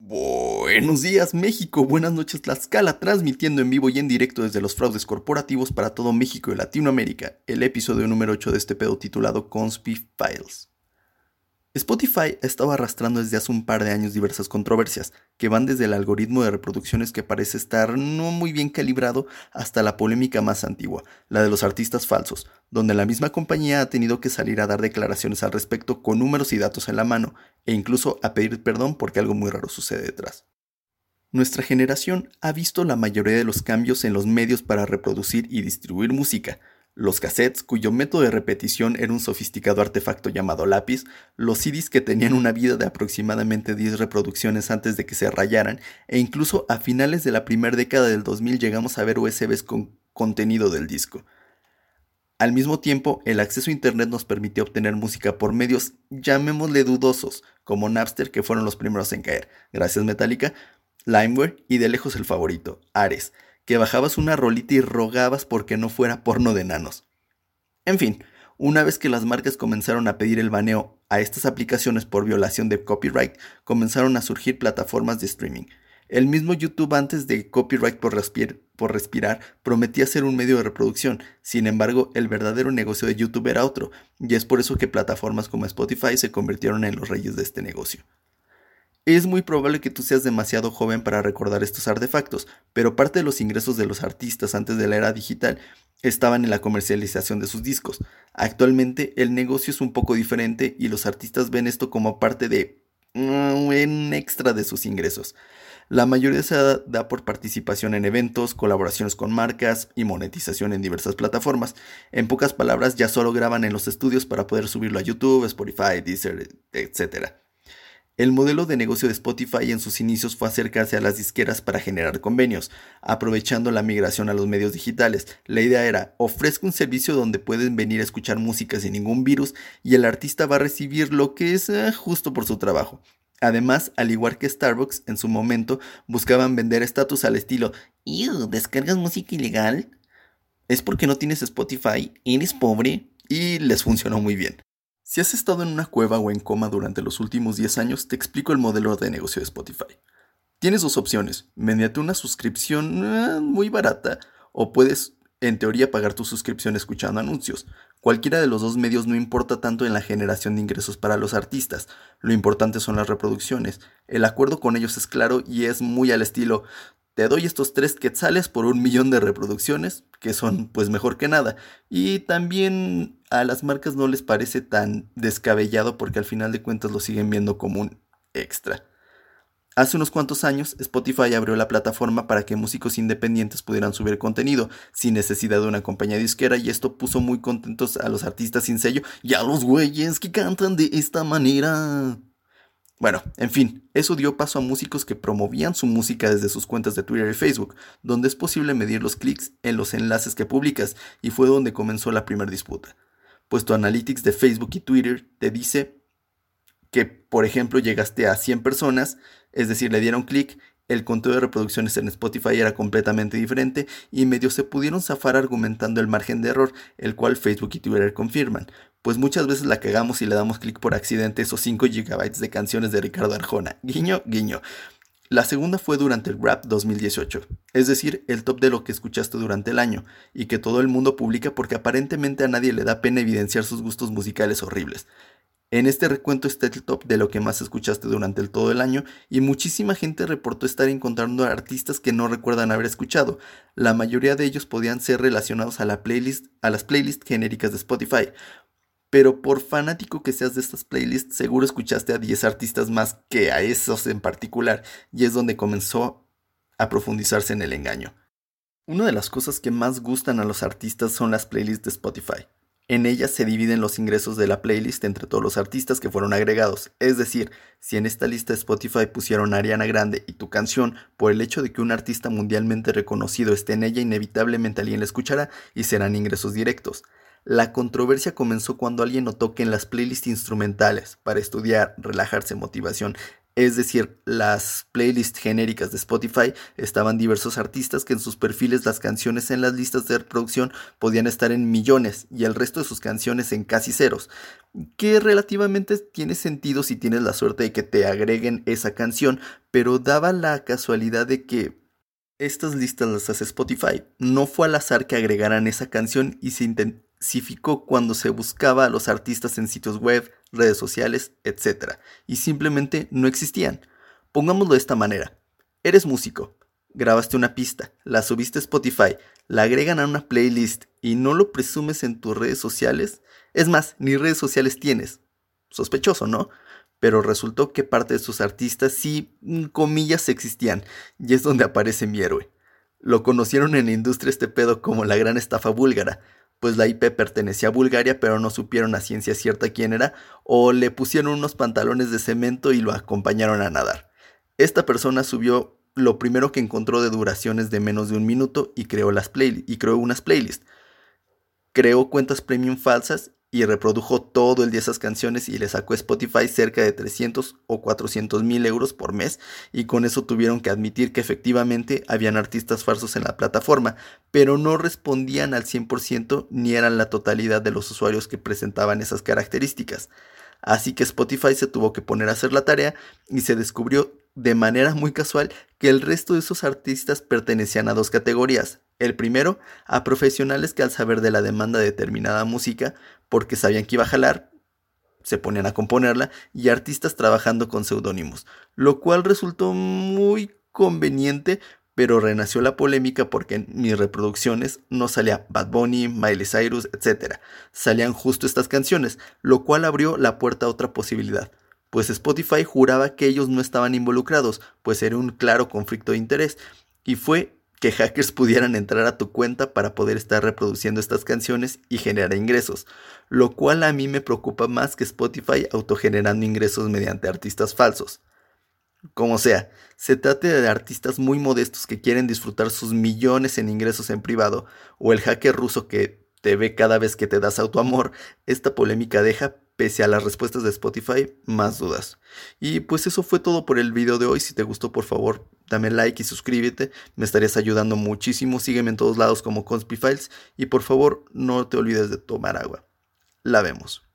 Buenos días México, buenas noches Tlaxcala, transmitiendo en vivo y en directo desde los fraudes corporativos para todo México y Latinoamérica, el episodio número 8 de este pedo titulado Conspi Files. Spotify estaba arrastrando desde hace un par de años diversas controversias, que van desde el algoritmo de reproducciones que parece estar no muy bien calibrado hasta la polémica más antigua, la de los artistas falsos, donde la misma compañía ha tenido que salir a dar declaraciones al respecto con números y datos en la mano, e incluso a pedir perdón porque algo muy raro sucede detrás. Nuestra generación ha visto la mayoría de los cambios en los medios para reproducir y distribuir música, los cassettes, cuyo método de repetición era un sofisticado artefacto llamado lápiz, los CDs que tenían una vida de aproximadamente 10 reproducciones antes de que se rayaran, e incluso a finales de la primera década del 2000 llegamos a ver USBs con contenido del disco. Al mismo tiempo, el acceso a Internet nos permitió obtener música por medios, llamémosle dudosos, como Napster, que fueron los primeros en caer, gracias Metallica, Limeware y de lejos el favorito, Ares, que bajabas una rolita y rogabas porque no fuera porno de enanos. En fin, una vez que las marcas comenzaron a pedir el baneo a estas aplicaciones por violación de copyright, comenzaron a surgir plataformas de streaming. El mismo YouTube antes de copyright por, por, respirar prometía ser un medio de reproducción, sin embargo el verdadero negocio de YouTube era otro, y es por eso que plataformas como Spotify se convirtieron en los reyes de este negocio. Es muy probable que tú seas demasiado joven para recordar estos artefactos, pero parte de los ingresos de los artistas antes de la era digital estaban en la comercialización de sus discos. Actualmente el negocio es un poco diferente y los artistas ven esto como parte de mm, un extra de sus ingresos. La mayoría se da por participación en eventos, colaboraciones con marcas y monetización en diversas plataformas. En pocas palabras, ya solo graban en los estudios para poder subirlo a YouTube, Spotify, Deezer, etc. El modelo de negocio de Spotify en sus inicios fue acercarse a las disqueras para generar convenios, aprovechando la migración a los medios digitales. La idea era, ofrezco un servicio donde pueden venir a escuchar música sin ningún virus y el artista va a recibir lo que es eh, justo por su trabajo. Además, al igual que Starbucks, en su momento buscaban vender estatus al estilo, ¿descargas música ilegal? ¿Es porque no tienes Spotify? ¿Eres pobre? Y les funcionó muy bien. Si has estado en una cueva o en coma durante los últimos 10 años, te explico el modelo de negocio de Spotify. Tienes dos opciones, mediante una suscripción eh, muy barata o puedes en teoría pagar tu suscripción escuchando anuncios. Cualquiera de los dos medios no importa tanto en la generación de ingresos para los artistas, lo importante son las reproducciones. El acuerdo con ellos es claro y es muy al estilo te doy estos tres quetzales por un millón de reproducciones, que son pues mejor que nada. Y también a las marcas no les parece tan descabellado porque al final de cuentas lo siguen viendo como un extra. Hace unos cuantos años, Spotify abrió la plataforma para que músicos independientes pudieran subir contenido sin necesidad de una compañía disquera y esto puso muy contentos a los artistas sin sello y a los güeyes que cantan de esta manera. Bueno, en fin, eso dio paso a músicos que promovían su música desde sus cuentas de Twitter y Facebook, donde es posible medir los clics en los enlaces que publicas, y fue donde comenzó la primera disputa. Pues tu analytics de Facebook y Twitter te dice que, por ejemplo, llegaste a 100 personas, es decir, le dieron clic el conteo de reproducciones en Spotify era completamente diferente y medio se pudieron zafar argumentando el margen de error, el cual Facebook y Twitter confirman, pues muchas veces la cagamos y le damos clic por accidente esos 5 GB de canciones de Ricardo Arjona. Guiño, guiño. La segunda fue durante el Rap 2018, es decir, el top de lo que escuchaste durante el año, y que todo el mundo publica porque aparentemente a nadie le da pena evidenciar sus gustos musicales horribles. En este recuento está el top de lo que más escuchaste durante todo el año y muchísima gente reportó estar encontrando artistas que no recuerdan haber escuchado. La mayoría de ellos podían ser relacionados a la playlist, a las playlists genéricas de Spotify. Pero por fanático que seas de estas playlists, seguro escuchaste a 10 artistas más que a esos en particular, y es donde comenzó a profundizarse en el engaño. Una de las cosas que más gustan a los artistas son las playlists de Spotify. En ellas se dividen los ingresos de la playlist entre todos los artistas que fueron agregados. Es decir, si en esta lista de Spotify pusieron Ariana Grande y tu canción, por el hecho de que un artista mundialmente reconocido esté en ella, inevitablemente alguien la escuchará y serán ingresos directos. La controversia comenzó cuando alguien notó que en las playlists instrumentales, para estudiar, relajarse, motivación, Es decir, las playlists genéricas de Spotify estaban diversos artistas que en sus perfiles las canciones en las listas de reproducción podían estar en millones y el resto de sus canciones en casi ceros, que relativamente tiene sentido si tienes la suerte de que te agreguen esa canción, pero daba la casualidad de que estas listas las hace Spotify. No fue al azar que agregaran esa canción y se cuando se buscaba a los artistas en sitios web, redes sociales, etc. Y simplemente no existían. Pongámoslo de esta manera. Eres músico, grabaste una pista, la subiste a Spotify, la agregan a una playlist y no lo presumes en tus redes sociales. Es más, ni redes sociales tienes. Sospechoso, ¿no? pero resultó que parte de sus artistas sí, mm, comillas, existían, y es donde aparece mi héroe. Lo conocieron en la industria este pedo como la gran estafa búlgara, pues la IP pertenecía a Bulgaria pero no supieron a ciencia cierta quién era, o le pusieron unos pantalones de cemento y lo acompañaron a nadar. Esta persona subió lo primero que encontró de duraciones de menos de un minuto y creó, las play unas playlists. Creó cuentas premium falsas y reprodujo todo el día esas canciones y le sacó a Spotify cerca de 300 o 400 mil euros por mes y con eso tuvieron que admitir que efectivamente habían artistas falsos en la plataforma, pero no respondían al 100% ni eran la totalidad de los usuarios que presentaban esas características. Así que Spotify se tuvo que poner a hacer la tarea y se descubrió de manera muy casual que el resto de esos artistas pertenecían a dos categorías. El primero, a profesionales que al saber de la demanda de determinada música, porque sabían que iba a jalar, se ponían a componerla, y artistas trabajando con seudónimos, lo cual resultó muy conveniente, pero renació la polémica porque en mis reproducciones no salía Bad Bunny, Miley Cyrus, etc. Salían justo estas canciones, lo cual abrió la puerta a otra posibilidad pues Spotify juraba que ellos no estaban involucrados, pues era un claro conflicto de interés, y fue que hackers pudieran entrar a tu cuenta para poder estar reproduciendo estas canciones y generar ingresos, lo cual a mí me preocupa más que Spotify autogenerando ingresos mediante artistas falsos. Como sea, se trate de artistas muy modestos que quieren disfrutar sus millones en ingresos en privado, o el hacker ruso que te ve cada vez que te das autoamor, esta polémica deja pese a las respuestas de Spotify, más dudas. Y pues eso fue todo por el video de hoy. Si te gustó, por favor, dame like y suscríbete. Me estarías ayudando muchísimo. Sígueme en todos lados como Conspifiles. Y por favor, no te olvides de tomar agua. La vemos.